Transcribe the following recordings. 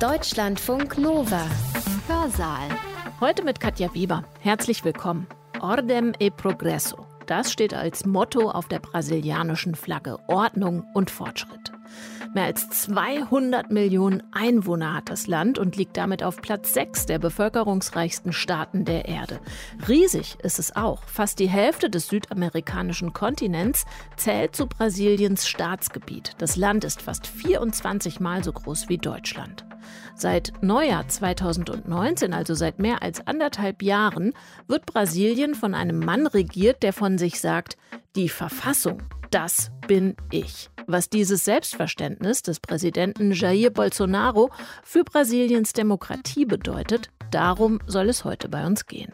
Deutschlandfunk Nova. Hörsaal. Heute mit Katja Weber. Herzlich willkommen. Ordem e Progresso. Das steht als Motto auf der brasilianischen Flagge. Ordnung und Fortschritt. Mehr als 200 Millionen Einwohner hat das Land und liegt damit auf Platz 6 der bevölkerungsreichsten Staaten der Erde. Riesig ist es auch. Fast die Hälfte des südamerikanischen Kontinents zählt zu Brasiliens Staatsgebiet. Das Land ist fast 24 Mal so groß wie Deutschland. Seit Neujahr 2019, also seit mehr als anderthalb Jahren, wird Brasilien von einem Mann regiert, der von sich sagt, die Verfassung, das bin ich. Was dieses Selbstverständnis des Präsidenten Jair Bolsonaro für Brasiliens Demokratie bedeutet, darum soll es heute bei uns gehen.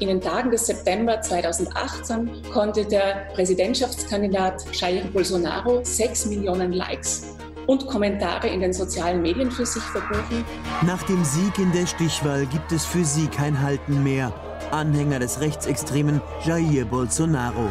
In den Tagen des September 2018 konnte der Präsidentschaftskandidat Jair Bolsonaro sechs Millionen Likes und Kommentare in den sozialen Medien für sich verbuchen. Nach dem Sieg in der Stichwahl gibt es für sie kein Halten mehr. Anhänger des rechtsextremen Jair Bolsonaro.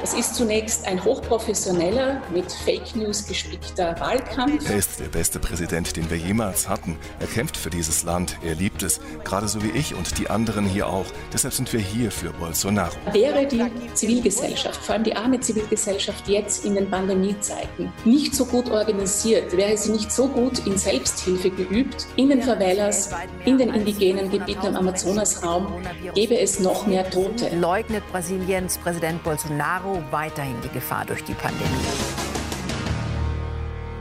Es ist zunächst ein hochprofessioneller, mit Fake News gespickter Wahlkampf. Er ist der beste Präsident, den wir jemals hatten. Er kämpft für dieses Land, er liebt es, gerade so wie ich und die anderen hier auch. Deshalb sind wir hier für Bolsonaro. Wäre die Zivilgesellschaft, vor allem die arme Zivilgesellschaft jetzt in den Pandemiezeiten, nicht so gut organisiert, wäre sie nicht so gut in Selbsthilfe geübt, in den Favelas, in den indigenen Gebieten im Amazonasraum, gäbe es noch mehr Tote. Leugnet Brasiliens Präsident Bolsonaro weiterhin die Gefahr durch die Pandemie.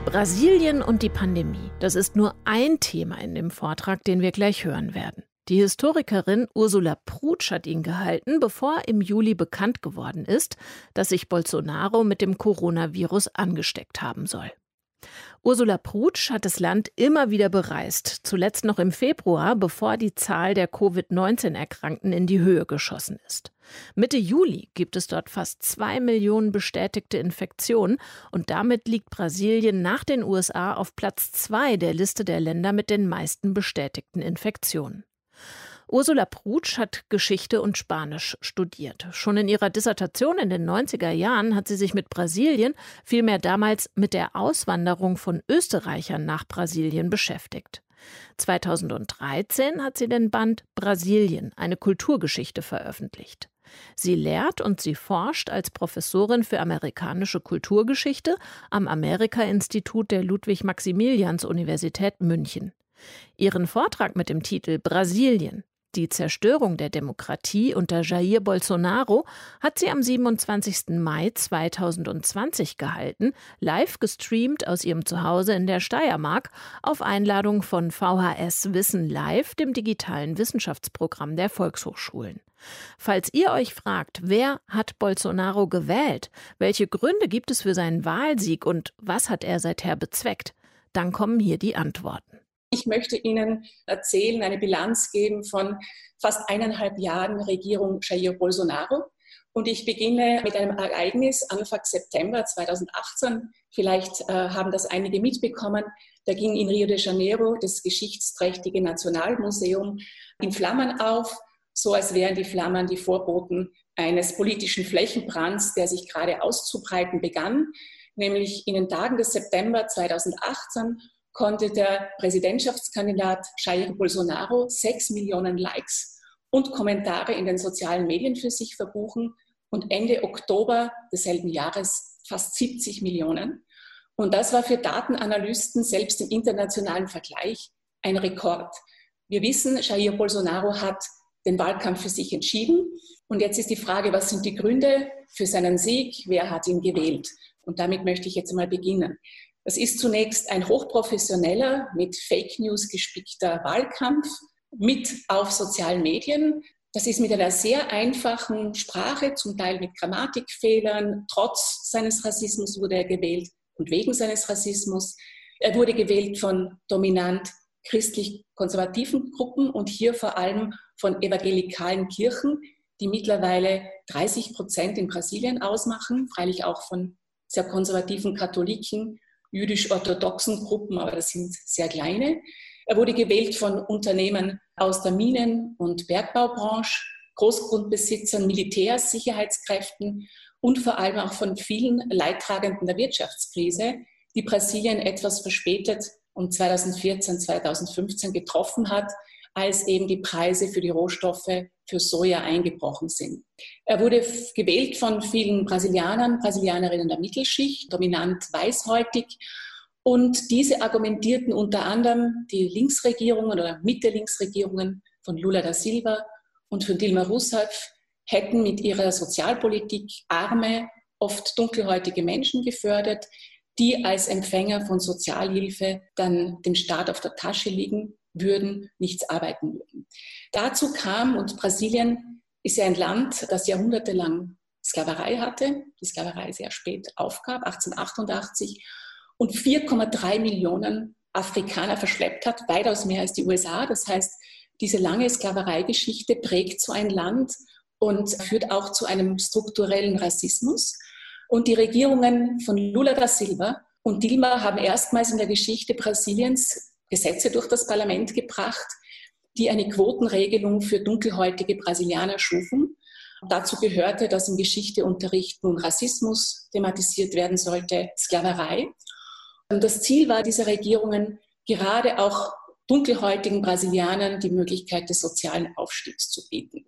Brasilien und die Pandemie. Das ist nur ein Thema in dem Vortrag, den wir gleich hören werden. Die Historikerin Ursula Prutsch hat ihn gehalten, bevor im Juli bekannt geworden ist, dass sich Bolsonaro mit dem Coronavirus angesteckt haben soll. Ursula Prutsch hat das Land immer wieder bereist, zuletzt noch im Februar, bevor die Zahl der Covid-19-Erkrankten in die Höhe geschossen ist. Mitte Juli gibt es dort fast zwei Millionen bestätigte Infektionen und damit liegt Brasilien nach den USA auf Platz zwei der Liste der Länder mit den meisten bestätigten Infektionen. Ursula Prutsch hat Geschichte und Spanisch studiert. Schon in ihrer Dissertation in den 90er Jahren hat sie sich mit Brasilien, vielmehr damals mit der Auswanderung von Österreichern nach Brasilien beschäftigt. 2013 hat sie den Band Brasilien, eine Kulturgeschichte veröffentlicht. Sie lehrt und sie forscht als Professorin für amerikanische Kulturgeschichte am Amerika-Institut der Ludwig-Maximilians-Universität München. Ihren Vortrag mit dem Titel Brasilien, die Zerstörung der Demokratie unter Jair Bolsonaro hat sie am 27. Mai 2020 gehalten, live gestreamt aus ihrem Zuhause in der Steiermark auf Einladung von VHS Wissen Live, dem digitalen Wissenschaftsprogramm der Volkshochschulen. Falls ihr euch fragt, wer hat Bolsonaro gewählt, welche Gründe gibt es für seinen Wahlsieg und was hat er seither bezweckt, dann kommen hier die Antworten. Ich möchte Ihnen erzählen, eine Bilanz geben von fast eineinhalb Jahren Regierung Jair Bolsonaro. Und ich beginne mit einem Ereignis Anfang September 2018. Vielleicht äh, haben das einige mitbekommen. Da ging in Rio de Janeiro das geschichtsträchtige Nationalmuseum in Flammen auf, so als wären die Flammen die Vorboten eines politischen Flächenbrands, der sich gerade auszubreiten begann. Nämlich in den Tagen des September 2018 konnte der Präsidentschaftskandidat Jair Bolsonaro sechs Millionen Likes und Kommentare in den sozialen Medien für sich verbuchen und Ende Oktober desselben Jahres fast 70 Millionen. Und das war für Datenanalysten selbst im internationalen Vergleich ein Rekord. Wir wissen, Jair Bolsonaro hat den Wahlkampf für sich entschieden. Und jetzt ist die Frage, was sind die Gründe für seinen Sieg? Wer hat ihn gewählt? Und damit möchte ich jetzt einmal beginnen. Das ist zunächst ein hochprofessioneller, mit Fake News gespickter Wahlkampf, mit auf sozialen Medien. Das ist mit einer sehr einfachen Sprache, zum Teil mit Grammatikfehlern. Trotz seines Rassismus wurde er gewählt und wegen seines Rassismus. Er wurde gewählt von dominant christlich-konservativen Gruppen und hier vor allem von evangelikalen Kirchen, die mittlerweile 30 Prozent in Brasilien ausmachen, freilich auch von sehr konservativen Katholiken jüdisch-orthodoxen Gruppen, aber das sind sehr kleine. Er wurde gewählt von Unternehmen aus der Minen- und Bergbaubranche, Großgrundbesitzern, Militärs, Sicherheitskräften und vor allem auch von vielen Leidtragenden der Wirtschaftskrise, die Brasilien etwas verspätet und 2014, 2015 getroffen hat, als eben die Preise für die Rohstoffe für Soja eingebrochen sind. Er wurde gewählt von vielen Brasilianern, Brasilianerinnen der Mittelschicht, dominant weißhäutig. Und diese argumentierten unter anderem die Linksregierungen oder Mitte-Linksregierungen von Lula da Silva und von Dilma Rousseff hätten mit ihrer Sozialpolitik arme, oft dunkelhäutige Menschen gefördert, die als Empfänger von Sozialhilfe dann dem Staat auf der Tasche liegen würden, nichts arbeiten würden. Dazu kam, und Brasilien ist ja ein Land, das jahrhundertelang Sklaverei hatte, die Sklaverei sehr spät aufgab, 1888, und 4,3 Millionen Afrikaner verschleppt hat, weitaus mehr als die USA. Das heißt, diese lange Sklavereigeschichte prägt so ein Land und führt auch zu einem strukturellen Rassismus. Und die Regierungen von Lula da Silva und Dilma haben erstmals in der Geschichte Brasiliens Gesetze durch das Parlament gebracht, die eine Quotenregelung für dunkelhäutige Brasilianer schufen. Dazu gehörte, dass im Geschichteunterricht nun Rassismus thematisiert werden sollte, Sklaverei. Und das Ziel war dieser Regierungen, gerade auch dunkelhäutigen Brasilianern die Möglichkeit des sozialen Aufstiegs zu bieten.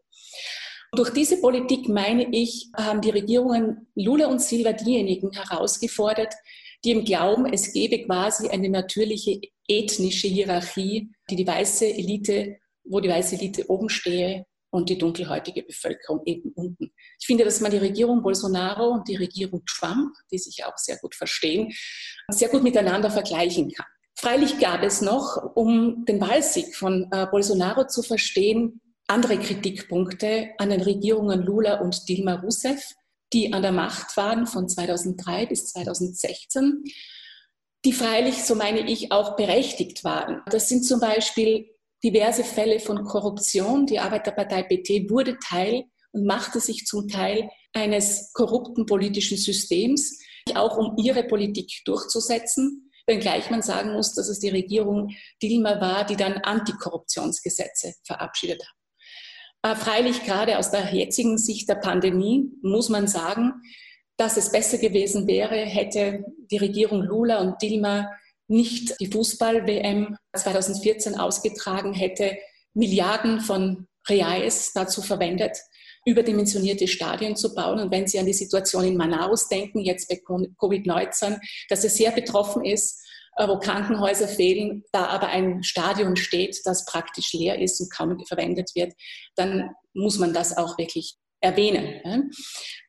Durch diese Politik, meine ich, haben die Regierungen Lula und Silva diejenigen herausgefordert, die im Glauben, es gebe quasi eine natürliche ethnische Hierarchie, die die weiße Elite, wo die weiße Elite oben stehe und die dunkelhäutige Bevölkerung eben unten. Ich finde, dass man die Regierung Bolsonaro und die Regierung Trump, die sich auch sehr gut verstehen, sehr gut miteinander vergleichen kann. Freilich gab es noch, um den Wahlsieg von äh, Bolsonaro zu verstehen, andere Kritikpunkte an den Regierungen Lula und Dilma Rousseff, die an der Macht waren von 2003 bis 2016 die freilich, so meine ich, auch berechtigt waren. Das sind zum Beispiel diverse Fälle von Korruption. Die Arbeiterpartei PT wurde Teil und machte sich zum Teil eines korrupten politischen Systems, auch um ihre Politik durchzusetzen, wenngleich man sagen muss, dass es die Regierung Dilma war, die dann Antikorruptionsgesetze verabschiedet hat. Freilich gerade aus der jetzigen Sicht der Pandemie muss man sagen, dass es besser gewesen wäre, hätte die Regierung Lula und Dilma nicht die Fußball-WM 2014 ausgetragen, hätte Milliarden von Reais dazu verwendet, überdimensionierte Stadien zu bauen. Und wenn Sie an die Situation in Manaus denken, jetzt bei Covid-19, dass es sehr betroffen ist, äh, wo Krankenhäuser fehlen, da aber ein Stadion steht, das praktisch leer ist und kaum verwendet wird, dann muss man das auch wirklich erwähnen.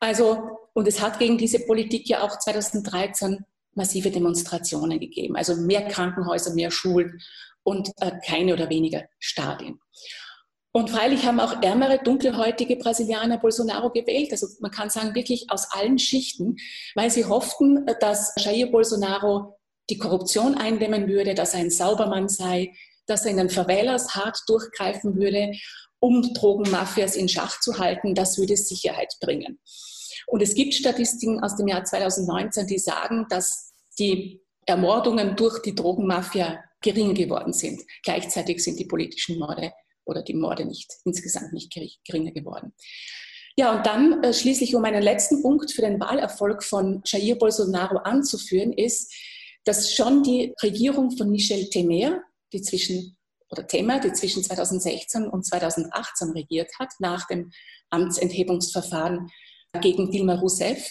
Also, und es hat gegen diese Politik ja auch 2013 massive Demonstrationen gegeben. Also mehr Krankenhäuser, mehr Schulen und äh, keine oder weniger Stadien. Und freilich haben auch ärmere, dunkelhäutige Brasilianer Bolsonaro gewählt. Also man kann sagen, wirklich aus allen Schichten, weil sie hofften, dass Jair Bolsonaro die Korruption eindämmen würde, dass er ein Saubermann sei, dass er in den Favelas hart durchgreifen würde um Drogenmafias in Schach zu halten. Das würde Sicherheit bringen. Und es gibt Statistiken aus dem Jahr 2019, die sagen, dass die Ermordungen durch die Drogenmafia gering geworden sind. Gleichzeitig sind die politischen Morde oder die Morde nicht insgesamt nicht geringer geworden. Ja, und dann äh, schließlich, um einen letzten Punkt für den Wahlerfolg von Jair Bolsonaro anzuführen, ist, dass schon die Regierung von Michel Temer, die zwischen oder Thema, die zwischen 2016 und 2018 regiert hat, nach dem Amtsenthebungsverfahren gegen Dilma Rousseff,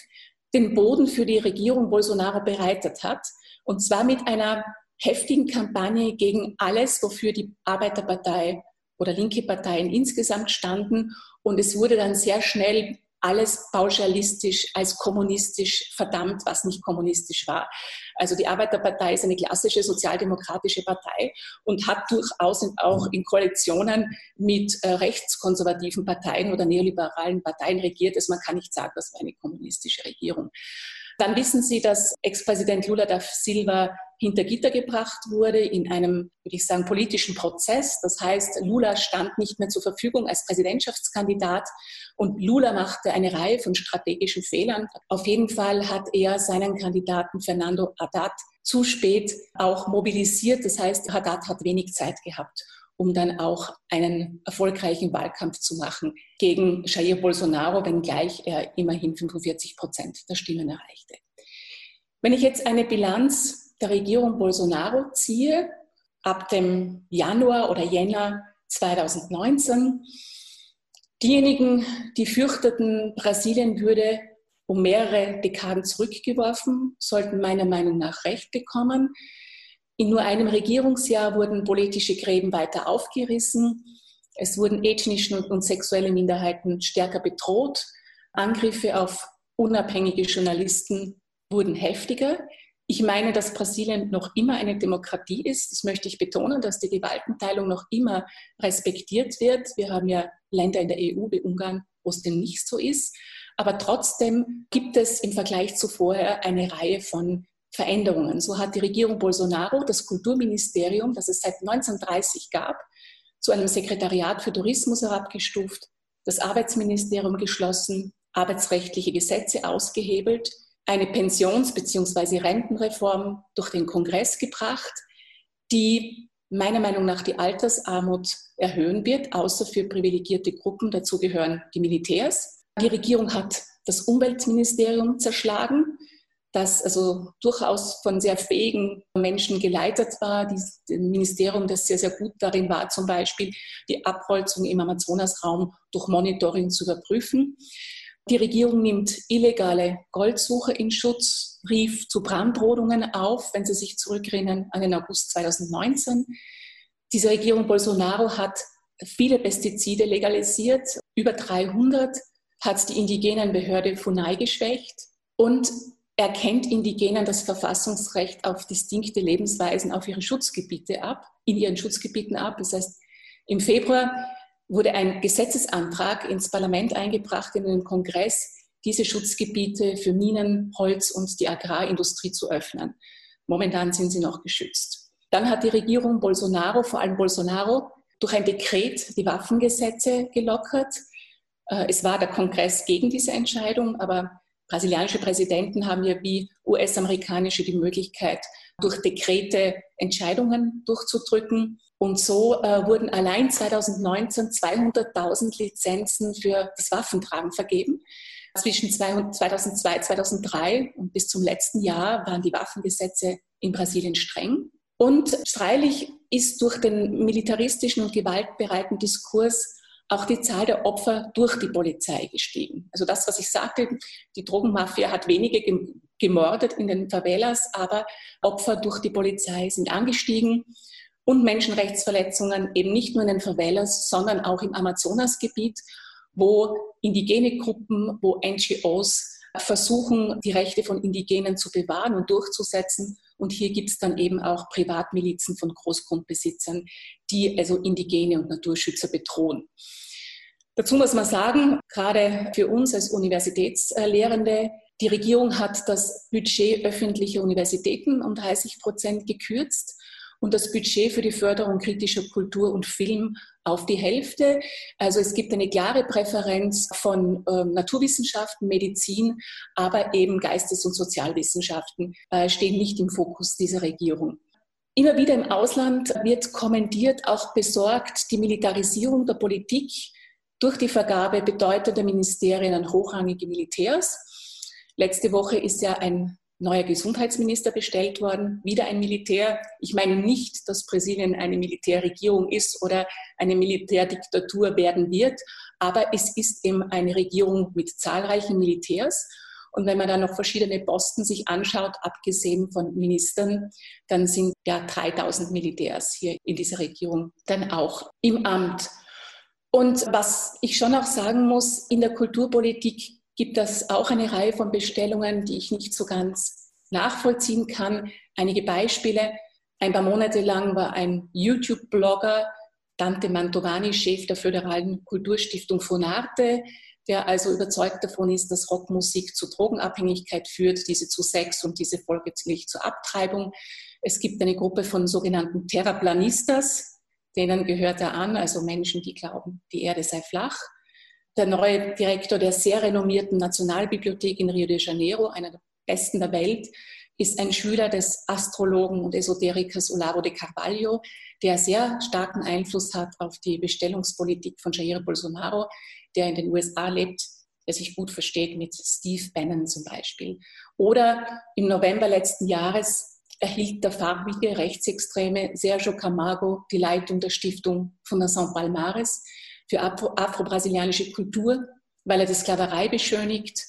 den Boden für die Regierung Bolsonaro bereitet hat. Und zwar mit einer heftigen Kampagne gegen alles, wofür die Arbeiterpartei oder linke Parteien insgesamt standen. Und es wurde dann sehr schnell alles pauschalistisch als kommunistisch verdammt, was nicht kommunistisch war. Also die Arbeiterpartei ist eine klassische sozialdemokratische Partei und hat durchaus auch in Koalitionen mit äh, rechtskonservativen Parteien oder neoliberalen Parteien regiert. Also man kann nicht sagen, das war eine kommunistische Regierung. Dann wissen Sie, dass Ex-Präsident Lula da Silva hinter Gitter gebracht wurde in einem, würde ich sagen, politischen Prozess. Das heißt, Lula stand nicht mehr zur Verfügung als Präsidentschaftskandidat und Lula machte eine Reihe von strategischen Fehlern. Auf jeden Fall hat er seinen Kandidaten Fernando Haddad zu spät auch mobilisiert. Das heißt, Haddad hat wenig Zeit gehabt um dann auch einen erfolgreichen Wahlkampf zu machen gegen Jair Bolsonaro, wenngleich er immerhin 45 Prozent der Stimmen erreichte. Wenn ich jetzt eine Bilanz der Regierung Bolsonaro ziehe, ab dem Januar oder Jänner 2019. Diejenigen, die fürchteten, Brasilien würde um mehrere Dekaden zurückgeworfen, sollten meiner Meinung nach Recht bekommen. In nur einem Regierungsjahr wurden politische Gräben weiter aufgerissen. Es wurden ethnische und sexuelle Minderheiten stärker bedroht. Angriffe auf unabhängige Journalisten wurden heftiger. Ich meine, dass Brasilien noch immer eine Demokratie ist. Das möchte ich betonen, dass die Gewaltenteilung noch immer respektiert wird. Wir haben ja Länder in der EU wie Ungarn, wo es denn nicht so ist. Aber trotzdem gibt es im Vergleich zu vorher eine Reihe von Veränderungen. So hat die Regierung Bolsonaro das Kulturministerium, das es seit 1930 gab, zu einem Sekretariat für Tourismus herabgestuft, das Arbeitsministerium geschlossen, arbeitsrechtliche Gesetze ausgehebelt, eine Pensions- bzw. Rentenreform durch den Kongress gebracht, die meiner Meinung nach die Altersarmut erhöhen wird, außer für privilegierte Gruppen. Dazu gehören die Militärs. Die Regierung hat das Umweltministerium zerschlagen, das also durchaus von sehr fähigen Menschen geleitet war. Dieses Ministerium, das sehr, sehr gut darin war, zum Beispiel die Abholzung im Amazonasraum durch Monitoring zu überprüfen. Die Regierung nimmt illegale Goldsuche in Schutz, rief zu Brandrodungen auf, wenn Sie sich zurückerinnern an den August 2019. Diese Regierung Bolsonaro hat viele Pestizide legalisiert, über 300, hat die indigenen Behörde FUNAI geschwächt und erkennt Indigenen das Verfassungsrecht auf distinkte Lebensweisen auf ihre Schutzgebiete ab, in ihren Schutzgebieten ab. Das heißt, im Februar wurde ein Gesetzesantrag ins Parlament eingebracht, in den Kongress, diese Schutzgebiete für Minen, Holz und die Agrarindustrie zu öffnen. Momentan sind sie noch geschützt. Dann hat die Regierung Bolsonaro, vor allem Bolsonaro, durch ein Dekret die Waffengesetze gelockert. Äh, es war der Kongress gegen diese Entscheidung, aber brasilianische Präsidenten haben ja wie US-amerikanische die Möglichkeit, durch Dekrete Entscheidungen durchzudrücken. Und so äh, wurden allein 2019 200.000 Lizenzen für das Waffentragen vergeben. Zwischen 2002, 2003 und bis zum letzten Jahr waren die Waffengesetze in Brasilien streng. Und freilich ist durch den militaristischen und gewaltbereiten Diskurs auch die Zahl der Opfer durch die Polizei gestiegen. Also das, was ich sagte, die Drogenmafia hat wenige gemordet in den Favelas, aber Opfer durch die Polizei sind angestiegen und Menschenrechtsverletzungen eben nicht nur in den Favelas, sondern auch im Amazonasgebiet, wo indigene Gruppen, wo NGOs versuchen, die Rechte von Indigenen zu bewahren und durchzusetzen. Und hier gibt es dann eben auch Privatmilizen von Großgrundbesitzern, die also Indigene und Naturschützer bedrohen. Dazu muss man sagen, gerade für uns als Universitätslehrende, die Regierung hat das Budget öffentlicher Universitäten um 30 Prozent gekürzt und das Budget für die Förderung kritischer Kultur und Film auf die Hälfte. Also es gibt eine klare Präferenz von äh, Naturwissenschaften, Medizin, aber eben Geistes- und Sozialwissenschaften äh, stehen nicht im Fokus dieser Regierung. Immer wieder im Ausland wird kommentiert, auch besorgt, die Militarisierung der Politik durch die Vergabe bedeutender Ministerien an hochrangige Militärs. Letzte Woche ist ja ein neuer Gesundheitsminister bestellt worden, wieder ein Militär. Ich meine nicht, dass Brasilien eine Militärregierung ist oder eine Militärdiktatur werden wird, aber es ist eben eine Regierung mit zahlreichen Militärs. Und wenn man dann noch verschiedene Posten sich anschaut, abgesehen von Ministern, dann sind ja 3000 Militärs hier in dieser Regierung dann auch im Amt. Und was ich schon auch sagen muss, in der Kulturpolitik gibt es auch eine Reihe von Bestellungen, die ich nicht so ganz nachvollziehen kann. Einige Beispiele. Ein paar Monate lang war ein YouTube-Blogger, Dante Mantovani, Chef der Föderalen Kulturstiftung Fonarte, der also überzeugt davon ist, dass Rockmusik zu Drogenabhängigkeit führt, diese zu Sex und diese folglich zur Abtreibung. Es gibt eine Gruppe von sogenannten Terraplanistas, denen gehört er an, also Menschen, die glauben, die Erde sei flach der neue Direktor der sehr renommierten Nationalbibliothek in Rio de Janeiro, einer der besten der Welt, ist ein Schüler des Astrologen und Esoterikers Olavo de Carvalho, der sehr starken Einfluss hat auf die Bestellungspolitik von Jair Bolsonaro, der in den USA lebt, der sich gut versteht mit Steve Bannon zum Beispiel. Oder im November letzten Jahres erhielt der farbige Rechtsextreme Sergio Camargo die Leitung der Stiftung Fundação Palmares für afro-brasilianische Kultur, weil er die Sklaverei beschönigt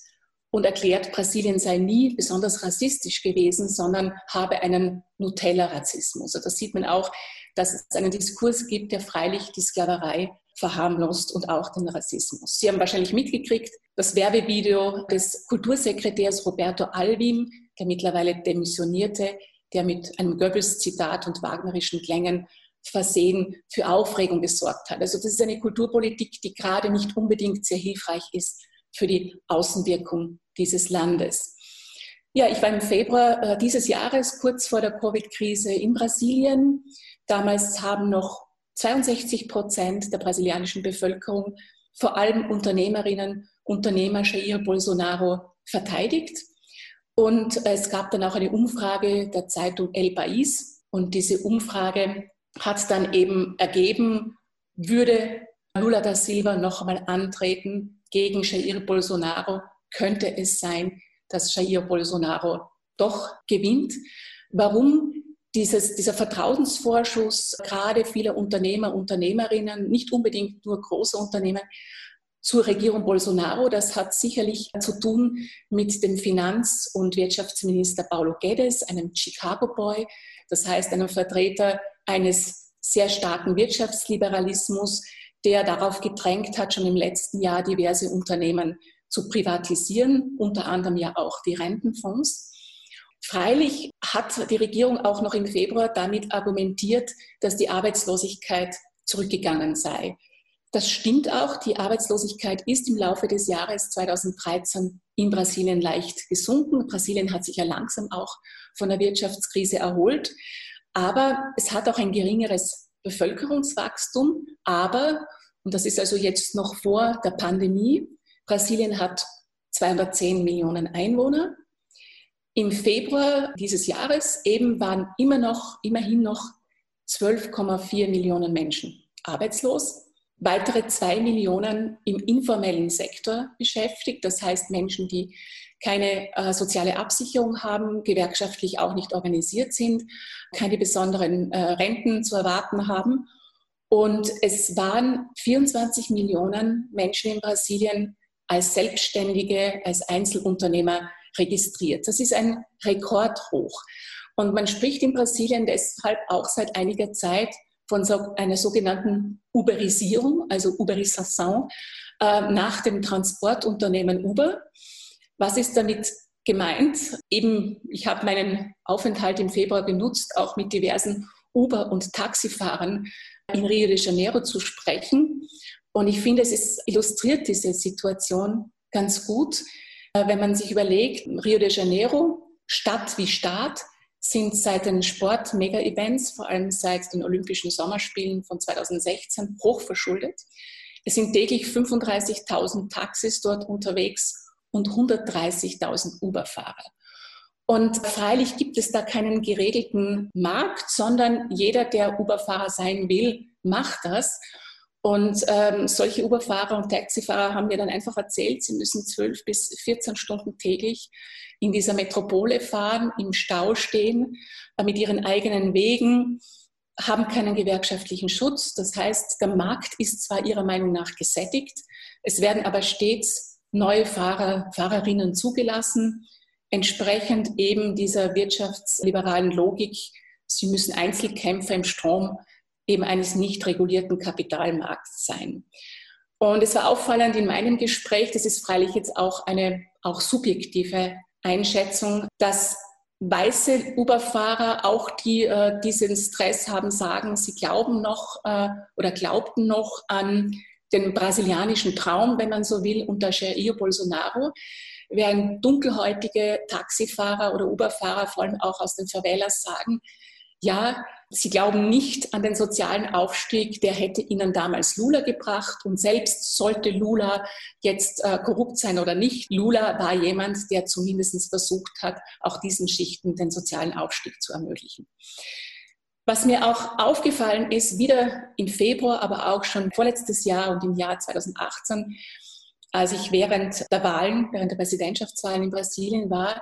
und erklärt, Brasilien sei nie besonders rassistisch gewesen, sondern habe einen Nutella-Rassismus. Also das sieht man auch, dass es einen Diskurs gibt, der freilich die Sklaverei verharmlost und auch den Rassismus. Sie haben wahrscheinlich mitgekriegt, das Werbevideo des Kultursekretärs Roberto Alvim, der mittlerweile demissionierte, der mit einem Goebbels-Zitat und wagnerischen Klängen versehen für Aufregung gesorgt hat. Also das ist eine Kulturpolitik, die gerade nicht unbedingt sehr hilfreich ist für die Außenwirkung dieses Landes. Ja, ich war im Februar äh, dieses Jahres, kurz vor der Covid-Krise in Brasilien. Damals haben noch 62 Prozent der brasilianischen Bevölkerung, vor allem Unternehmerinnen, Unternehmer Jair Bolsonaro verteidigt. Und es gab dann auch eine Umfrage der Zeitung El País. Und diese Umfrage hat dann eben ergeben, würde Lula da Silva noch einmal antreten gegen Jair Bolsonaro, könnte es sein, dass Jair Bolsonaro doch gewinnt. Warum dieses, dieser Vertrauensvorschuss gerade vieler Unternehmer, Unternehmerinnen, nicht unbedingt nur große Unternehmen, zur Regierung Bolsonaro. Das hat sicherlich zu tun mit dem Finanz- und Wirtschaftsminister Paulo Guedes, einem Chicago-Boy, das heißt einem Vertreter eines sehr starken Wirtschaftsliberalismus, der darauf gedrängt hat, schon im letzten Jahr diverse Unternehmen zu privatisieren, unter anderem ja auch die Rentenfonds. Freilich hat die Regierung auch noch im Februar damit argumentiert, dass die Arbeitslosigkeit zurückgegangen sei. Das stimmt auch. Die Arbeitslosigkeit ist im Laufe des Jahres 2013 in Brasilien leicht gesunken. Brasilien hat sich ja langsam auch von der Wirtschaftskrise erholt. Aber es hat auch ein geringeres Bevölkerungswachstum. Aber, und das ist also jetzt noch vor der Pandemie, Brasilien hat 210 Millionen Einwohner. Im Februar dieses Jahres eben waren immer noch, immerhin noch 12,4 Millionen Menschen arbeitslos weitere zwei Millionen im informellen Sektor beschäftigt, das heißt Menschen, die keine äh, soziale Absicherung haben, gewerkschaftlich auch nicht organisiert sind, keine besonderen äh, Renten zu erwarten haben. Und es waren 24 Millionen Menschen in Brasilien als Selbstständige, als Einzelunternehmer registriert. Das ist ein Rekordhoch. Und man spricht in Brasilien deshalb auch seit einiger Zeit von so, einer sogenannten Uberisierung, also Uberisation, äh, nach dem Transportunternehmen Uber. Was ist damit gemeint? Eben, ich habe meinen Aufenthalt im Februar genutzt, auch mit diversen Uber- und Taxifahrern in Rio de Janeiro zu sprechen. Und ich finde, es ist, illustriert diese Situation ganz gut, äh, wenn man sich überlegt, Rio de Janeiro, Stadt wie Staat, sind seit den Sport-Mega-Events, vor allem seit den Olympischen Sommerspielen von 2016, hochverschuldet. Es sind täglich 35.000 Taxis dort unterwegs und 130.000 Uber-Fahrer. Und freilich gibt es da keinen geregelten Markt, sondern jeder, der Uber-Fahrer sein will, macht das. Und ähm, solche Uber-Fahrer und Taxifahrer haben mir dann einfach erzählt, sie müssen 12 bis 14 Stunden täglich in dieser Metropole fahren, im Stau stehen, äh, mit ihren eigenen Wegen, haben keinen gewerkschaftlichen Schutz. Das heißt, der Markt ist zwar ihrer Meinung nach gesättigt, es werden aber stets neue Fahrer, Fahrerinnen zugelassen, entsprechend eben dieser wirtschaftsliberalen Logik. Sie müssen Einzelkämpfer im Strom eben eines nicht regulierten Kapitalmarkts sein. Und es war auffallend in meinem Gespräch, das ist freilich jetzt auch eine auch subjektive Einschätzung, dass weiße Uber-Fahrer, auch die äh, diesen Stress haben, sagen, sie glauben noch äh, oder glaubten noch an den brasilianischen Traum, wenn man so will, unter Jair Bolsonaro, während dunkelhäutige Taxifahrer oder Uber-Fahrer, vor allem auch aus den Favelas, sagen, ja, Sie glauben nicht an den sozialen Aufstieg, der hätte Ihnen damals Lula gebracht. Und selbst sollte Lula jetzt äh, korrupt sein oder nicht, Lula war jemand, der zumindest versucht hat, auch diesen Schichten den sozialen Aufstieg zu ermöglichen. Was mir auch aufgefallen ist, wieder im Februar, aber auch schon vorletztes Jahr und im Jahr 2018, als ich während der Wahlen, während der Präsidentschaftswahlen in Brasilien war,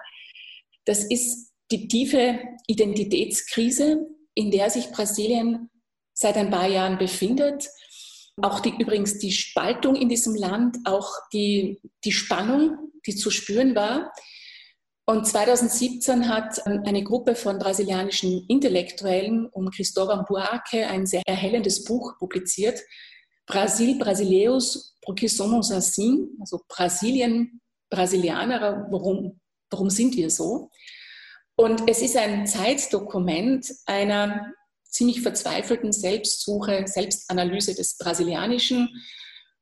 das ist die tiefe Identitätskrise, in der sich Brasilien seit ein paar Jahren befindet. Auch die, übrigens die Spaltung in diesem Land, auch die, die Spannung, die zu spüren war. Und 2017 hat eine Gruppe von brasilianischen Intellektuellen um Cristóvão Buarque ein sehr erhellendes Buch publiziert. Brasil, Brasileus, porque somos assim? Also Brasilien, Brasilianer, warum, warum sind wir so? Und es ist ein Zeitdokument einer ziemlich verzweifelten Selbstsuche, Selbstanalyse des Brasilianischen,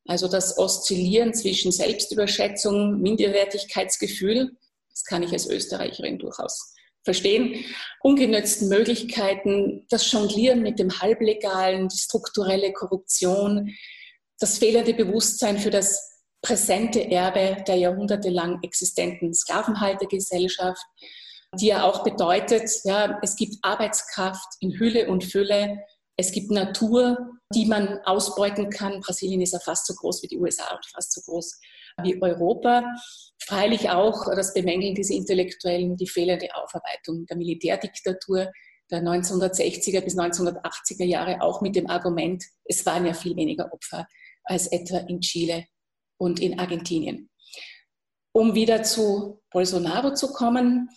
also das Oszillieren zwischen Selbstüberschätzung, Minderwertigkeitsgefühl, das kann ich als Österreicherin durchaus verstehen, ungenützten Möglichkeiten, das Jonglieren mit dem Halblegalen, die strukturelle Korruption, das fehlende Bewusstsein für das präsente Erbe der jahrhundertelang existenten Sklavenhaltergesellschaft, die ja auch bedeutet, ja, es gibt Arbeitskraft in Hülle und Fülle, es gibt Natur, die man ausbeuten kann. Brasilien ist ja fast so groß wie die USA und fast so groß wie Europa. Freilich auch, das bemängeln diese Intellektuellen, die fehlende Aufarbeitung der Militärdiktatur der 1960er bis 1980er Jahre, auch mit dem Argument, es waren ja viel weniger Opfer als etwa in Chile und in Argentinien. Um wieder zu Bolsonaro zu kommen,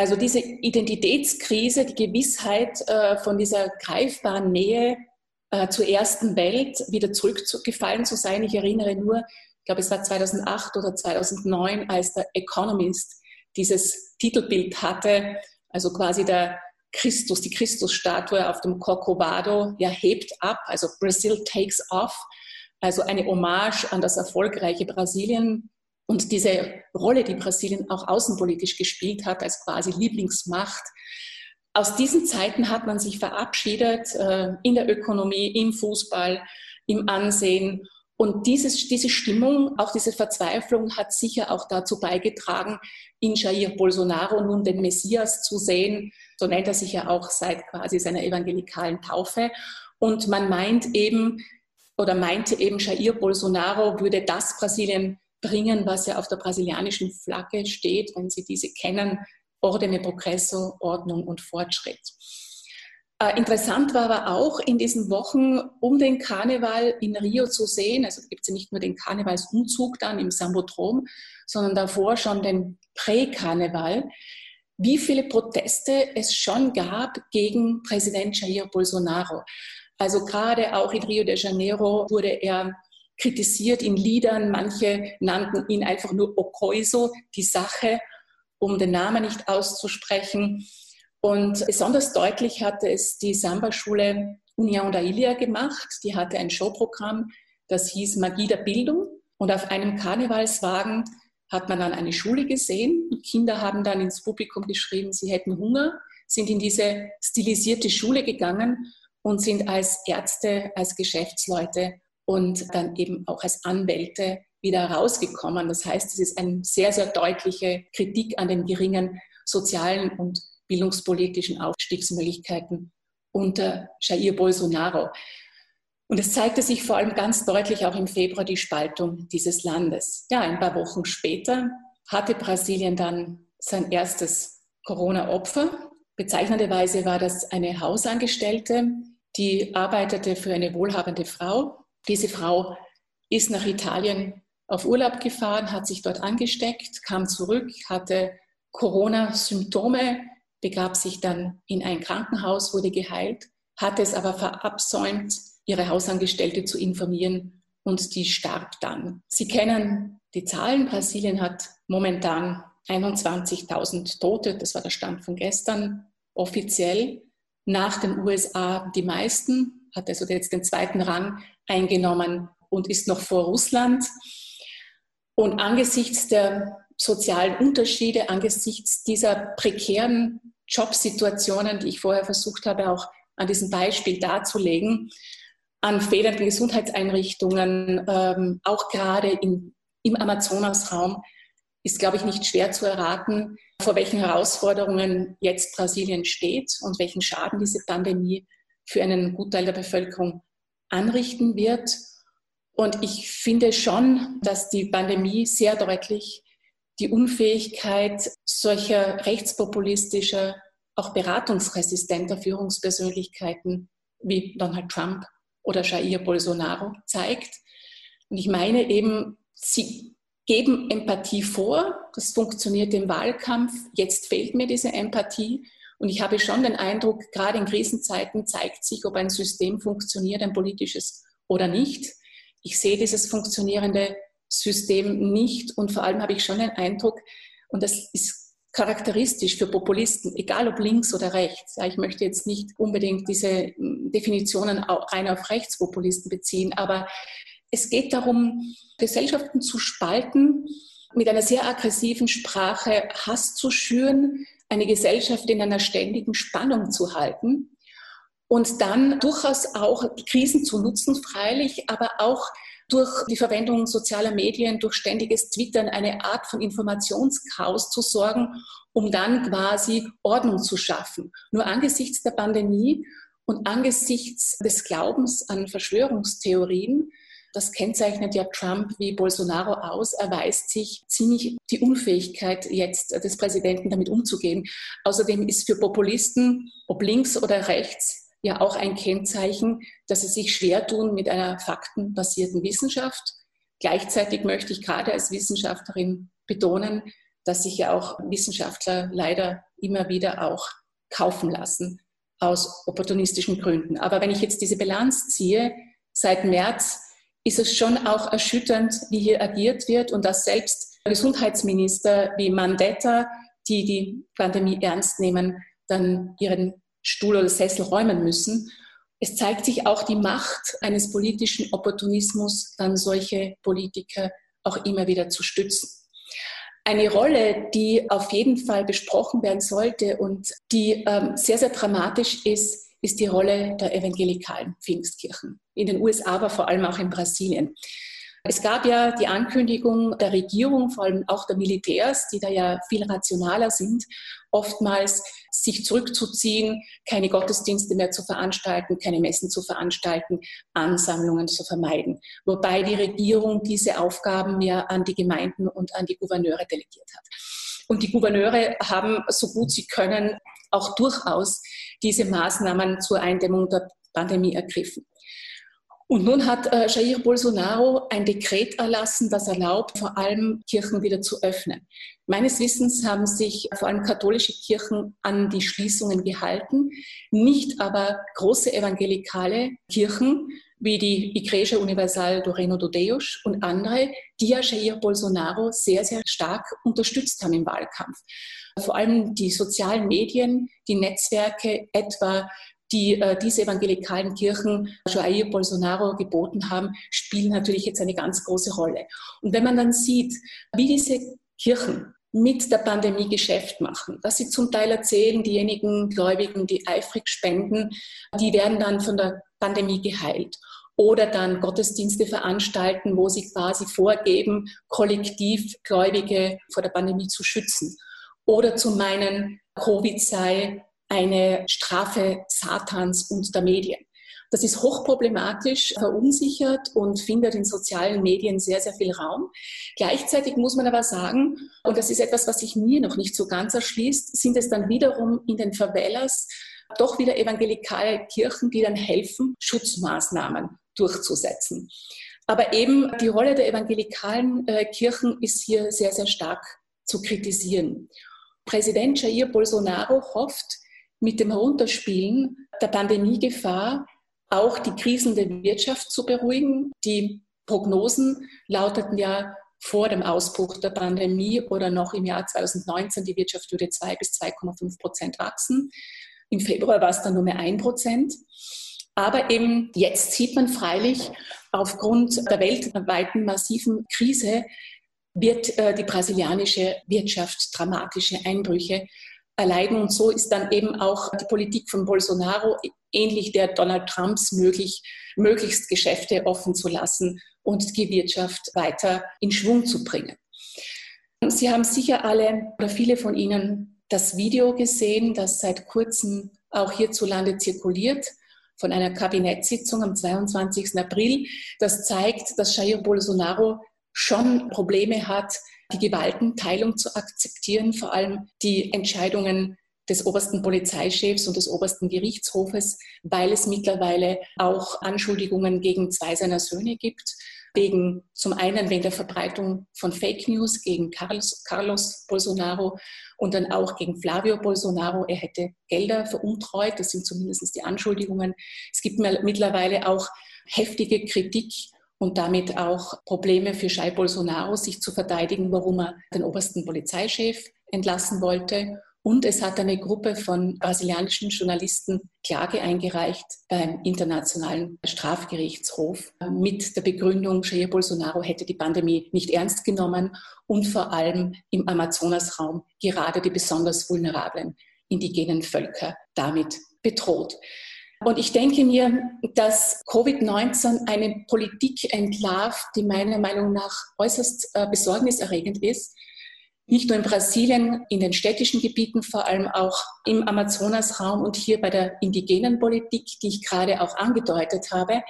also diese Identitätskrise, die Gewissheit äh, von dieser greifbaren Nähe äh, zur ersten Welt wieder zurückgefallen zu sein. Ich erinnere nur, ich glaube, es war 2008 oder 2009, als der Economist dieses Titelbild hatte, also quasi der Christus, die Christusstatue auf dem Corcovado, ja, hebt ab, also Brazil takes off, also eine Hommage an das erfolgreiche Brasilien, und diese Rolle, die Brasilien auch außenpolitisch gespielt hat, als quasi Lieblingsmacht, aus diesen Zeiten hat man sich verabschiedet äh, in der Ökonomie, im Fußball, im Ansehen. Und dieses, diese Stimmung, auch diese Verzweiflung hat sicher auch dazu beigetragen, in Jair Bolsonaro nun den Messias zu sehen. So nennt er sich ja auch seit quasi seiner evangelikalen Taufe. Und man meint eben oder meinte eben, Jair Bolsonaro würde das Brasilien bringen, was ja auf der brasilianischen Flagge steht, wenn Sie diese kennen, Ordine Progresso, Ordnung und Fortschritt. Äh, interessant war aber auch in diesen Wochen um den Karneval in Rio zu sehen, also gibt es ja nicht nur den Karnevalsumzug dann im Sambodrom, sondern davor schon den Prä-Karneval, wie viele Proteste es schon gab gegen Präsident Jair Bolsonaro. Also gerade auch in Rio de Janeiro wurde er kritisiert in Liedern. Manche nannten ihn einfach nur Okoiso, die Sache, um den Namen nicht auszusprechen. Und besonders deutlich hatte es die Samba-Schule Union da Ilia gemacht. Die hatte ein Showprogramm, das hieß Magie der Bildung. Und auf einem Karnevalswagen hat man dann eine Schule gesehen. Kinder haben dann ins Publikum geschrieben, sie hätten Hunger, sind in diese stilisierte Schule gegangen und sind als Ärzte, als Geschäftsleute und dann eben auch als Anwälte wieder rausgekommen. Das heißt, es ist eine sehr, sehr deutliche Kritik an den geringen sozialen und bildungspolitischen Aufstiegsmöglichkeiten unter Jair Bolsonaro. Und es zeigte sich vor allem ganz deutlich auch im Februar die Spaltung dieses Landes. Ja, ein paar Wochen später hatte Brasilien dann sein erstes Corona-Opfer. Bezeichnenderweise war das eine Hausangestellte, die arbeitete für eine wohlhabende Frau diese Frau ist nach Italien auf Urlaub gefahren, hat sich dort angesteckt, kam zurück, hatte Corona-Symptome, begab sich dann in ein Krankenhaus, wurde geheilt, hatte es aber verabsäumt, ihre Hausangestellte zu informieren und die starb dann. Sie kennen die Zahlen. Brasilien hat momentan 21.000 Tote, das war der Stand von gestern, offiziell. Nach den USA die meisten, hat also jetzt den zweiten Rang eingenommen und ist noch vor Russland. Und angesichts der sozialen Unterschiede, angesichts dieser prekären Jobsituationen, die ich vorher versucht habe, auch an diesem Beispiel darzulegen, an fehlenden Gesundheitseinrichtungen, ähm, auch gerade in, im Amazonasraum, ist, glaube ich, nicht schwer zu erraten, vor welchen Herausforderungen jetzt Brasilien steht und welchen Schaden diese Pandemie für einen Gutteil der Bevölkerung anrichten wird. Und ich finde schon, dass die Pandemie sehr deutlich die Unfähigkeit solcher rechtspopulistischer, auch beratungsresistenter Führungspersönlichkeiten wie Donald Trump oder Jair Bolsonaro zeigt. Und ich meine eben, sie geben Empathie vor, das funktioniert im Wahlkampf, jetzt fehlt mir diese Empathie. Und ich habe schon den Eindruck, gerade in Krisenzeiten zeigt sich, ob ein System funktioniert, ein politisches oder nicht. Ich sehe dieses funktionierende System nicht und vor allem habe ich schon den Eindruck, und das ist charakteristisch für Populisten, egal ob links oder rechts. Ja, ich möchte jetzt nicht unbedingt diese Definitionen rein auf Rechtspopulisten beziehen, aber es geht darum, Gesellschaften zu spalten, mit einer sehr aggressiven Sprache Hass zu schüren, eine Gesellschaft in einer ständigen Spannung zu halten und dann durchaus auch Krisen zu nutzen, freilich, aber auch durch die Verwendung sozialer Medien, durch ständiges Twittern eine Art von Informationschaos zu sorgen, um dann quasi Ordnung zu schaffen. Nur angesichts der Pandemie und angesichts des Glaubens an Verschwörungstheorien, das kennzeichnet ja Trump wie Bolsonaro aus, erweist sich ziemlich die Unfähigkeit jetzt des Präsidenten damit umzugehen. Außerdem ist für Populisten, ob links oder rechts, ja auch ein Kennzeichen, dass sie sich schwer tun mit einer faktenbasierten Wissenschaft. Gleichzeitig möchte ich gerade als Wissenschaftlerin betonen, dass sich ja auch Wissenschaftler leider immer wieder auch kaufen lassen aus opportunistischen Gründen. Aber wenn ich jetzt diese Bilanz ziehe, seit März ist es schon auch erschütternd, wie hier agiert wird und dass selbst Gesundheitsminister wie Mandetta, die die Pandemie ernst nehmen, dann ihren Stuhl oder Sessel räumen müssen. Es zeigt sich auch die Macht eines politischen Opportunismus, dann solche Politiker auch immer wieder zu stützen. Eine Rolle, die auf jeden Fall besprochen werden sollte und die ähm, sehr, sehr dramatisch ist, ist die Rolle der evangelikalen Pfingstkirchen. In den USA, aber vor allem auch in Brasilien. Es gab ja die Ankündigung der Regierung, vor allem auch der Militärs, die da ja viel rationaler sind, oftmals sich zurückzuziehen, keine Gottesdienste mehr zu veranstalten, keine Messen zu veranstalten, Ansammlungen zu vermeiden. Wobei die Regierung diese Aufgaben ja an die Gemeinden und an die Gouverneure delegiert hat. Und die Gouverneure haben, so gut sie können, auch durchaus diese Maßnahmen zur Eindämmung der Pandemie ergriffen. Und nun hat äh, Jair Bolsonaro ein Dekret erlassen, das erlaubt, vor allem Kirchen wieder zu öffnen. Meines Wissens haben sich vor allem katholische Kirchen an die Schließungen gehalten, nicht aber große evangelikale Kirchen wie die Igreja Universal do Reino do Deus und andere, die ja Jair Bolsonaro sehr, sehr stark unterstützt haben im Wahlkampf. Vor allem die sozialen Medien, die Netzwerke, etwa die äh, diese evangelikalen Kirchen Jair Bolsonaro geboten haben, spielen natürlich jetzt eine ganz große Rolle. Und wenn man dann sieht, wie diese Kirchen mit der Pandemie Geschäft machen, dass sie zum Teil erzählen, diejenigen Gläubigen, die eifrig spenden, die werden dann von der Pandemie geheilt oder dann Gottesdienste veranstalten, wo sie quasi vorgeben, kollektiv Gläubige vor der Pandemie zu schützen. Oder zu meinen, Covid sei eine Strafe Satans und der Medien. Das ist hochproblematisch, verunsichert und findet in sozialen Medien sehr, sehr viel Raum. Gleichzeitig muss man aber sagen, und das ist etwas, was sich mir noch nicht so ganz erschließt, sind es dann wiederum in den Favelas doch wieder evangelikale Kirchen, die dann helfen, Schutzmaßnahmen durchzusetzen. Aber eben die Rolle der evangelikalen äh, Kirchen ist hier sehr, sehr stark zu kritisieren. Präsident Jair Bolsonaro hofft, mit dem Herunterspielen der Pandemiegefahr auch die kriselnde Wirtschaft zu beruhigen. Die Prognosen lauteten ja vor dem Ausbruch der Pandemie oder noch im Jahr 2019, die Wirtschaft würde 2 bis 2,5 Prozent wachsen. Im Februar war es dann nur mehr 1 Prozent. Aber eben jetzt sieht man freilich, aufgrund der weltweiten massiven Krise wird äh, die brasilianische Wirtschaft dramatische Einbrüche erleiden. Und so ist dann eben auch die Politik von Bolsonaro ähnlich der Donald Trumps möglich, möglichst Geschäfte offen zu lassen und die Wirtschaft weiter in Schwung zu bringen. Sie haben sicher alle oder viele von Ihnen das Video gesehen, das seit kurzem auch hierzulande zirkuliert von einer Kabinettssitzung am 22. April. Das zeigt, dass Jair Bolsonaro schon Probleme hat, die Gewaltenteilung zu akzeptieren, vor allem die Entscheidungen des obersten Polizeichefs und des obersten Gerichtshofes, weil es mittlerweile auch Anschuldigungen gegen zwei seiner Söhne gibt. Wegen zum einen wegen der Verbreitung von Fake News gegen Carlos, Carlos Bolsonaro und dann auch gegen Flavio Bolsonaro. Er hätte Gelder veruntreut. Das sind zumindest die Anschuldigungen. Es gibt mittlerweile auch heftige Kritik und damit auch Probleme für Jair Bolsonaro, sich zu verteidigen, warum er den obersten Polizeichef entlassen wollte. Und es hat eine Gruppe von brasilianischen Journalisten Klage eingereicht beim Internationalen Strafgerichtshof mit der Begründung, Jair Bolsonaro hätte die Pandemie nicht ernst genommen und vor allem im Amazonasraum gerade die besonders vulnerablen indigenen Völker damit bedroht. Und ich denke mir, dass Covid-19 eine Politik entlarvt, die meiner Meinung nach äußerst äh, besorgniserregend ist nicht nur in Brasilien, in den städtischen Gebieten, vor allem auch im Amazonasraum und hier bei der indigenen Politik, die ich gerade auch angedeutet habe.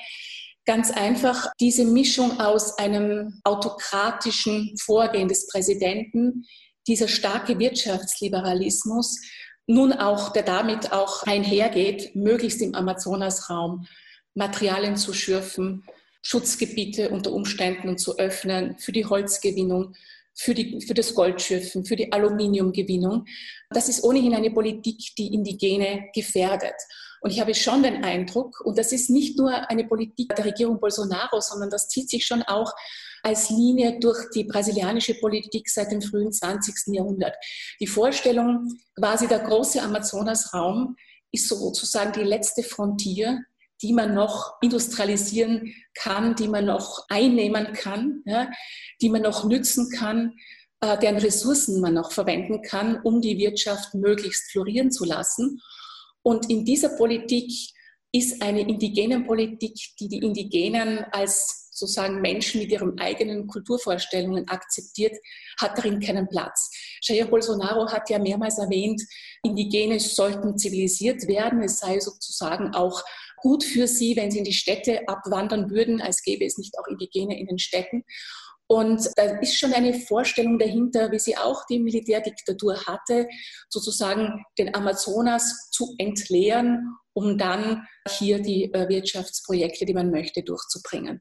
Ganz einfach diese Mischung aus einem autokratischen Vorgehen des Präsidenten, dieser starke Wirtschaftsliberalismus, nun auch, der damit auch einhergeht, möglichst im Amazonasraum Materialien zu schürfen, Schutzgebiete unter Umständen zu öffnen für die Holzgewinnung, für, die, für das Goldschürfen, für die Aluminiumgewinnung. Das ist ohnehin eine Politik, die Indigene gefährdet. Und ich habe schon den Eindruck, und das ist nicht nur eine Politik der Regierung Bolsonaro, sondern das zieht sich schon auch als Linie durch die brasilianische Politik seit dem frühen 20. Jahrhundert. Die Vorstellung, quasi der große Amazonasraum ist sozusagen die letzte Frontier die man noch industrialisieren kann, die man noch einnehmen kann, ja, die man noch nützen kann, äh, deren Ressourcen man noch verwenden kann, um die Wirtschaft möglichst florieren zu lassen. Und in dieser Politik ist eine indigenen Politik, die die Indigenen als sozusagen Menschen mit ihren eigenen Kulturvorstellungen akzeptiert, hat darin keinen Platz. Jair Bolsonaro hat ja mehrmals erwähnt, Indigene sollten zivilisiert werden. Es sei sozusagen auch gut für sie, wenn sie in die Städte abwandern würden, als gäbe es nicht auch Indigene in den Städten. Und da ist schon eine Vorstellung dahinter, wie sie auch die Militärdiktatur hatte, sozusagen den Amazonas zu entleeren, um dann hier die äh, Wirtschaftsprojekte, die man möchte, durchzubringen.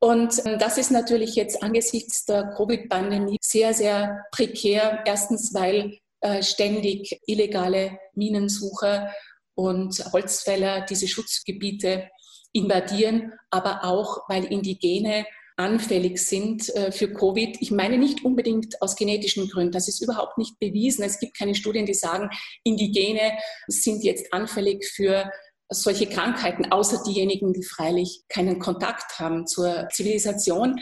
Und ähm, das ist natürlich jetzt angesichts der Covid-Pandemie sehr, sehr prekär. Erstens, weil äh, ständig illegale Minensucher und Holzfäller diese Schutzgebiete invadieren, aber auch, weil Indigene anfällig sind äh, für Covid. Ich meine nicht unbedingt aus genetischen Gründen. Das ist überhaupt nicht bewiesen. Es gibt keine Studien, die sagen, Indigene sind jetzt anfällig für solche Krankheiten, außer diejenigen, die freilich keinen Kontakt haben zur Zivilisation.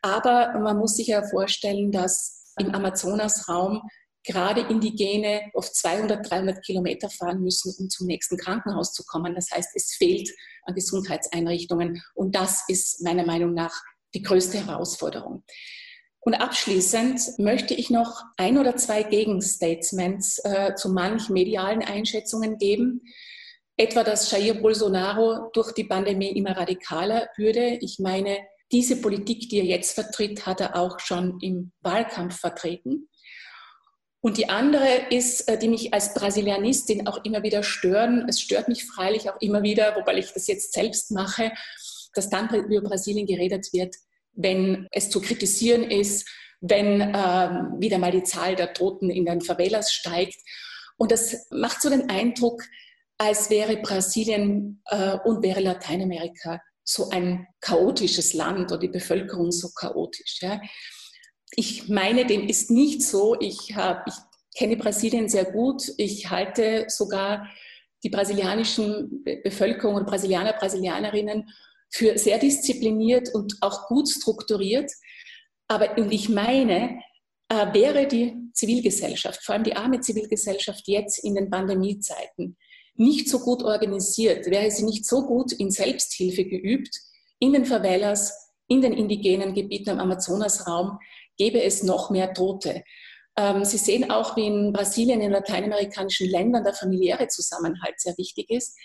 Aber man muss sich ja vorstellen, dass im Amazonasraum gerade Indigene oft 200, 300 Kilometer fahren müssen, um zum nächsten Krankenhaus zu kommen. Das heißt, es fehlt an Gesundheitseinrichtungen. Und das ist meiner Meinung nach die größte Herausforderung. Und abschließend möchte ich noch ein oder zwei Gegenstatements äh, zu manch medialen Einschätzungen geben. Etwa, dass Jair Bolsonaro durch die Pandemie immer radikaler würde. Ich meine, diese Politik, die er jetzt vertritt, hat er auch schon im Wahlkampf vertreten. Und die andere ist, äh, die mich als Brasilianistin auch immer wieder stören. Es stört mich freilich auch immer wieder, wobei ich das jetzt selbst mache, dass dann über Brasilien geredet wird, wenn es zu kritisieren ist, wenn ähm, wieder mal die Zahl der Toten in den Favelas steigt. Und das macht so den Eindruck, als wäre Brasilien äh, und wäre Lateinamerika so ein chaotisches Land oder die Bevölkerung so chaotisch. Ja ich meine, dem ist nicht so. Ich, hab, ich kenne Brasilien sehr gut. Ich halte sogar die brasilianischen Bevölkerung und Brasilianer, Brasilianerinnen für sehr diszipliniert und auch gut strukturiert. Aber und ich meine, äh, wäre die Zivilgesellschaft, vor allem die arme Zivilgesellschaft jetzt in den Pandemiezeiten, nicht so gut organisiert, wäre sie nicht so gut in Selbsthilfe geübt, in den Favelas, in den indigenen Gebieten am Amazonasraum, gäbe es noch mehr Tote. Ähm, Sie sehen auch, wie in Brasilien, in lateinamerikanischen Ländern der familiäre Zusammenhalt sehr wichtig ist.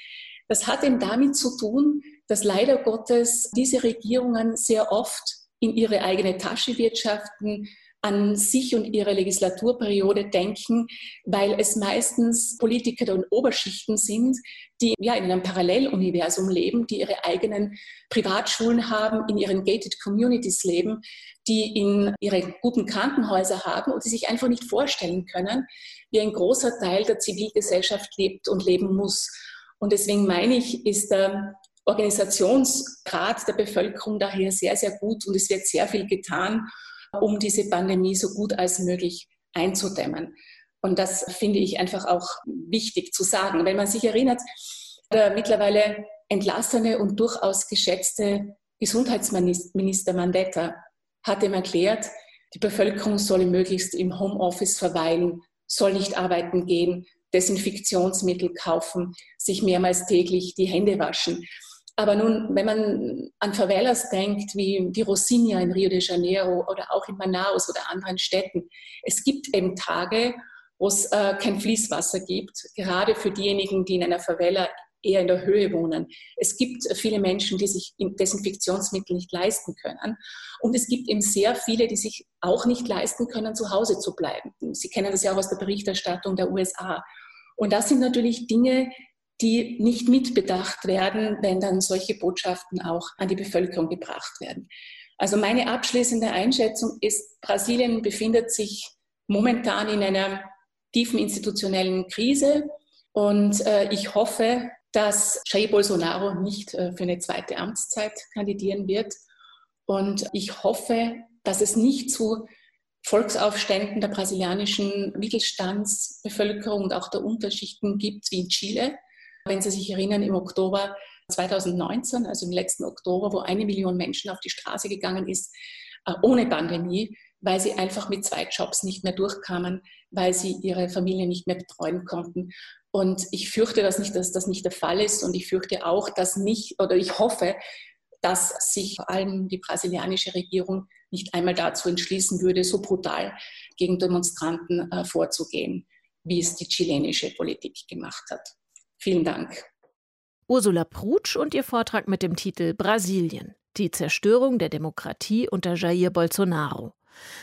Das hat eben damit zu tun, dass leider Gottes diese Regierungen sehr oft in ihre eigene Tasche wirtschaften, an sich und ihre Legislaturperiode denken, weil es meistens Politiker und Oberschichten sind, die ja in einem Paralleluniversum leben, die ihre eigenen Privatschulen haben, in ihren gated Communities leben, die in ihre guten Krankenhäuser haben und die sich einfach nicht vorstellen können, wie ein großer Teil der Zivilgesellschaft lebt und leben muss. Und deswegen meine ich, ist der Organisationsgrad der Bevölkerung daher sehr, sehr gut und es wird sehr viel getan, um diese Pandemie so gut als möglich einzudämmen. Und das finde ich einfach auch wichtig zu sagen. Wenn man sich erinnert, der mittlerweile entlassene und durchaus geschätzte Gesundheitsminister Mandetta hat ihm erklärt, die Bevölkerung solle möglichst im Homeoffice verweilen, soll nicht arbeiten gehen, Desinfektionsmittel kaufen, sich mehrmals täglich die Hände waschen. Aber nun, wenn man an Favelas denkt, wie die Rosinha in Rio de Janeiro oder auch in Manaus oder anderen Städten, es gibt eben Tage, wo es äh, kein Fließwasser gibt, gerade für diejenigen, die in einer Favela eher in der Höhe wohnen. Es gibt viele Menschen, die sich Desinfektionsmittel nicht leisten können. Und es gibt eben sehr viele, die sich auch nicht leisten können, zu Hause zu bleiben. Sie kennen das ja auch aus der Berichterstattung der USA. Und das sind natürlich Dinge, die nicht mitbedacht werden, wenn dann solche Botschaften auch an die Bevölkerung gebracht werden. Also meine abschließende Einschätzung ist, Brasilien befindet sich momentan in einer tiefen institutionellen Krise und äh, ich hoffe, dass Jair Bolsonaro nicht äh, für eine zweite Amtszeit kandidieren wird. Und ich hoffe, dass es nicht zu Volksaufständen der brasilianischen Mittelstandsbevölkerung und auch der Unterschichten gibt wie in Chile. Wenn Sie sich erinnern, im Oktober 2019, also im letzten Oktober, wo eine Million Menschen auf die Straße gegangen ist, äh, ohne Pandemie, weil sie einfach mit zwei Jobs nicht mehr durchkamen, weil sie ihre Familie nicht mehr betreuen konnten. Und ich fürchte, dass, nicht, dass das nicht der Fall ist. Und ich fürchte auch, dass nicht, oder ich hoffe, dass sich vor allem die brasilianische Regierung nicht einmal dazu entschließen würde, so brutal gegen Demonstranten äh, vorzugehen, wie es die chilenische Politik gemacht hat. Vielen Dank. Ursula Prutsch und ihr Vortrag mit dem Titel Brasilien. Die Zerstörung der Demokratie unter Jair Bolsonaro.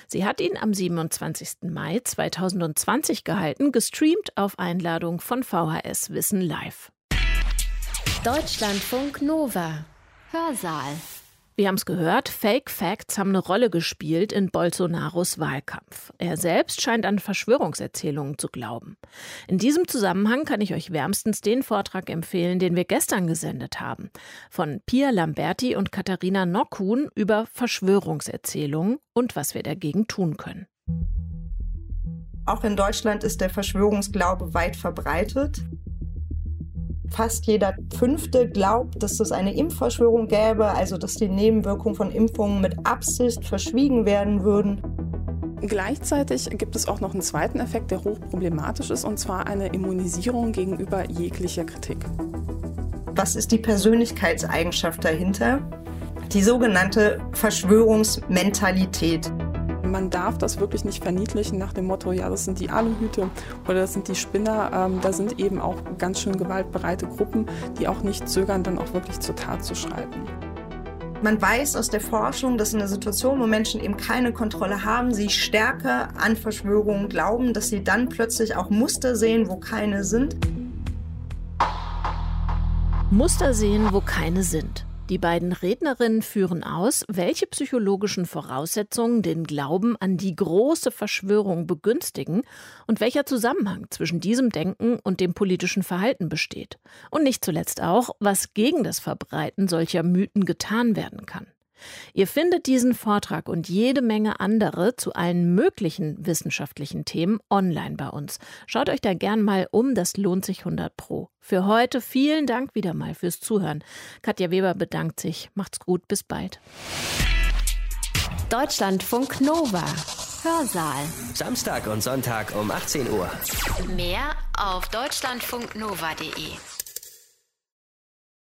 Sie hat ihn am 27. Mai 2020 gehalten, gestreamt auf Einladung von VHS Wissen Live. Deutschlandfunk Nova. Hörsaal. Wir haben es gehört, Fake Facts haben eine Rolle gespielt in Bolsonaros Wahlkampf. Er selbst scheint an Verschwörungserzählungen zu glauben. In diesem Zusammenhang kann ich euch wärmstens den Vortrag empfehlen, den wir gestern gesendet haben, von Pia Lamberti und Katharina Nockhuhn über Verschwörungserzählungen und was wir dagegen tun können. Auch in Deutschland ist der Verschwörungsglaube weit verbreitet. Fast jeder Fünfte glaubt, dass es eine Impfverschwörung gäbe, also dass die Nebenwirkungen von Impfungen mit Absicht verschwiegen werden würden. Gleichzeitig gibt es auch noch einen zweiten Effekt, der hochproblematisch ist, und zwar eine Immunisierung gegenüber jeglicher Kritik. Was ist die Persönlichkeitseigenschaft dahinter? Die sogenannte Verschwörungsmentalität man darf das wirklich nicht verniedlichen nach dem Motto, ja, das sind die Aluhüte oder das sind die Spinner. Ähm, da sind eben auch ganz schön gewaltbereite Gruppen, die auch nicht zögern, dann auch wirklich zur Tat zu schreiten. Man weiß aus der Forschung, dass in einer Situation, wo Menschen eben keine Kontrolle haben, sie stärker an Verschwörungen glauben, dass sie dann plötzlich auch Muster sehen, wo keine sind. Muster sehen, wo keine sind. Die beiden Rednerinnen führen aus, welche psychologischen Voraussetzungen den Glauben an die große Verschwörung begünstigen und welcher Zusammenhang zwischen diesem Denken und dem politischen Verhalten besteht. Und nicht zuletzt auch, was gegen das Verbreiten solcher Mythen getan werden kann. Ihr findet diesen Vortrag und jede Menge andere zu allen möglichen wissenschaftlichen Themen online bei uns. Schaut euch da gern mal um, das lohnt sich 100 Pro. Für heute vielen Dank wieder mal fürs Zuhören. Katja Weber bedankt sich. Macht's gut, bis bald. Deutschlandfunk Nova. Hörsaal. Samstag und Sonntag um 18 Uhr. Mehr auf deutschlandfunknova.de.